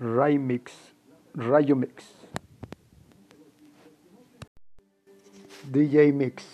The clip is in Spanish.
Ray Mix, Rayo Mix, DJ Mix.